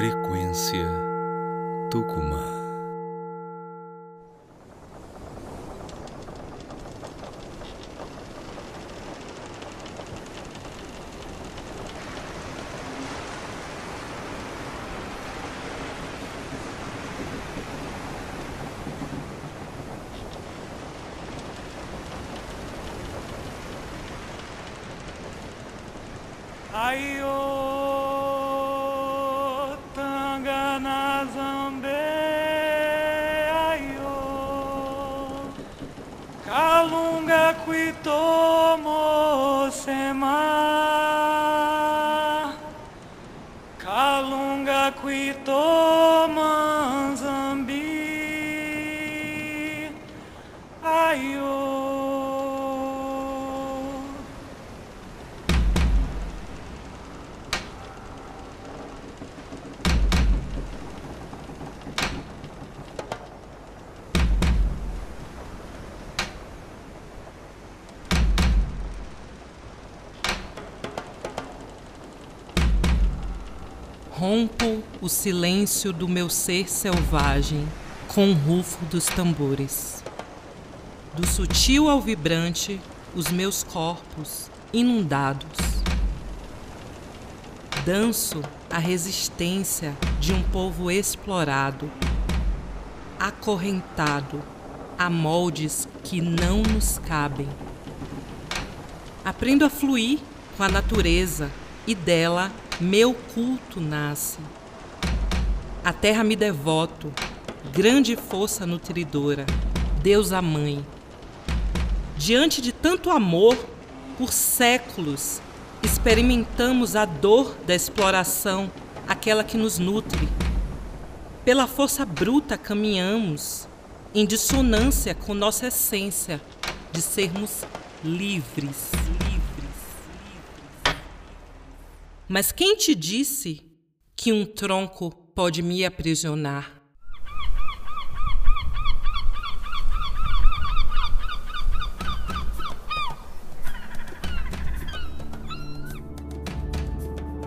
Frequência Tucumã. Ayo kalunga kwitomo sema Rompo o silêncio do meu ser selvagem com o rufo dos tambores. Do sutil ao vibrante, os meus corpos inundados. Danço a resistência de um povo explorado, acorrentado a moldes que não nos cabem. Aprendo a fluir com a natureza e dela meu culto nasce. A terra me devoto, grande força nutridora, Deusa Mãe. Diante de tanto amor, por séculos, experimentamos a dor da exploração, aquela que nos nutre. Pela força bruta caminhamos, em dissonância com nossa essência de sermos livres. Mas quem te disse que um tronco pode me aprisionar?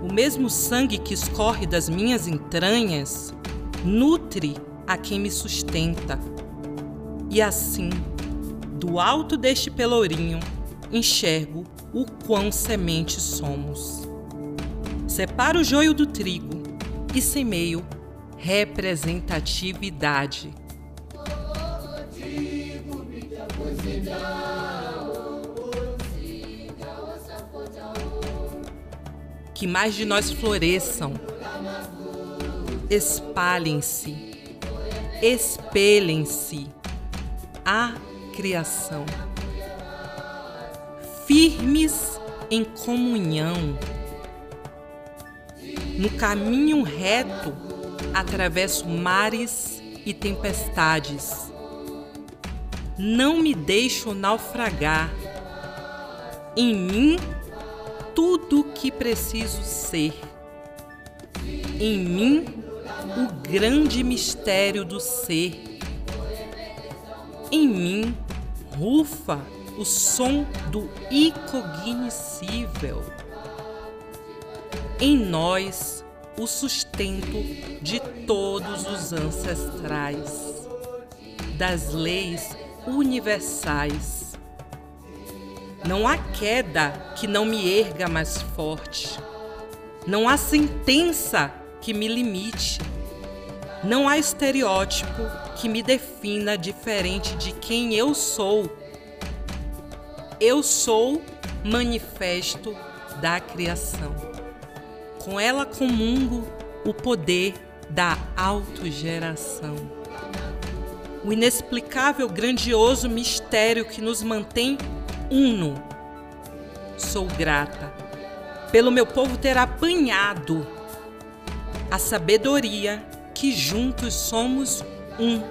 O mesmo sangue que escorre das minhas entranhas nutre a quem me sustenta. E assim, do alto deste pelourinho, enxergo o quão semente somos. Separo o joio do trigo e semeio representatividade. Que mais de nós floresçam, espalhem-se, espelhem-se a criação. Firmes em comunhão no caminho reto, atravesso mares e tempestades. Não me deixo naufragar. Em mim, tudo o que preciso ser. Em mim, o grande mistério do ser. Em mim, rufa o som do incognoscível em nós o sustento de todos os ancestrais, das leis universais. Não há queda que não me erga mais forte. Não há sentença que me limite. Não há estereótipo que me defina diferente de quem eu sou. Eu sou manifesto da criação. Com ela comungo o poder da autogeração. O inexplicável, grandioso mistério que nos mantém uno. Sou grata pelo meu povo ter apanhado a sabedoria que juntos somos um.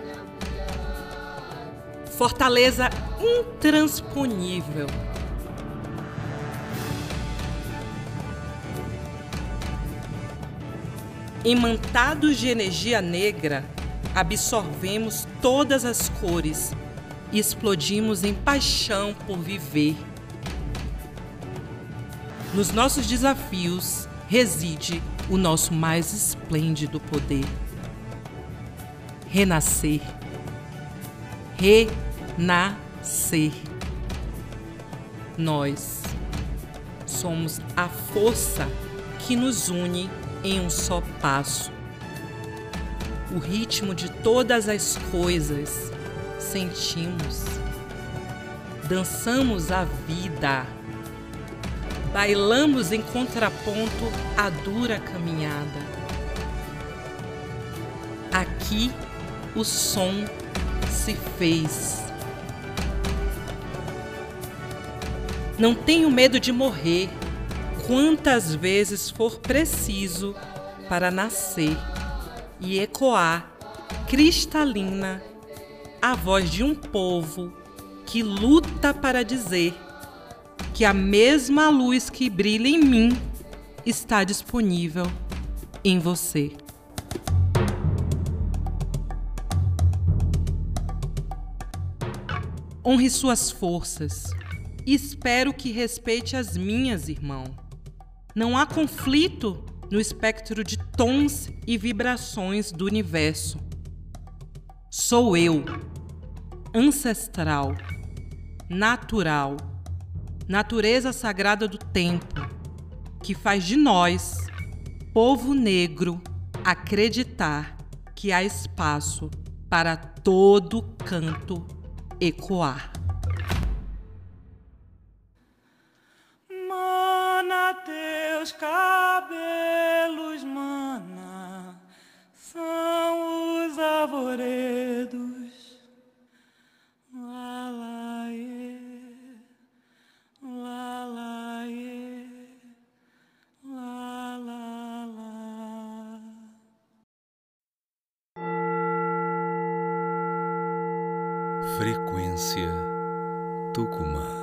Fortaleza intransponível. Imantados de energia negra, absorvemos todas as cores e explodimos em paixão por viver. Nos nossos desafios reside o nosso mais esplêndido poder. Renascer. Renascer. Nós somos a força que nos une em um só passo. O ritmo de todas as coisas sentimos. Dançamos a vida. Bailamos em contraponto à dura caminhada. Aqui o som se fez. Não tenho medo de morrer quantas vezes for preciso para nascer e ecoar cristalina a voz de um povo que luta para dizer que a mesma luz que brilha em mim está disponível em você. Honre suas forças espero que respeite as minhas, irmão. Não há conflito no espectro de tons e vibrações do universo. Sou eu, ancestral, natural, natureza sagrada do tempo, que faz de nós, povo negro, acreditar que há espaço para todo canto ecoar. Cabelos, mana, são os arvoredos. Lá, lá, iê, lá, lá, iê, lá, lá, lá. Frequência Tucumã.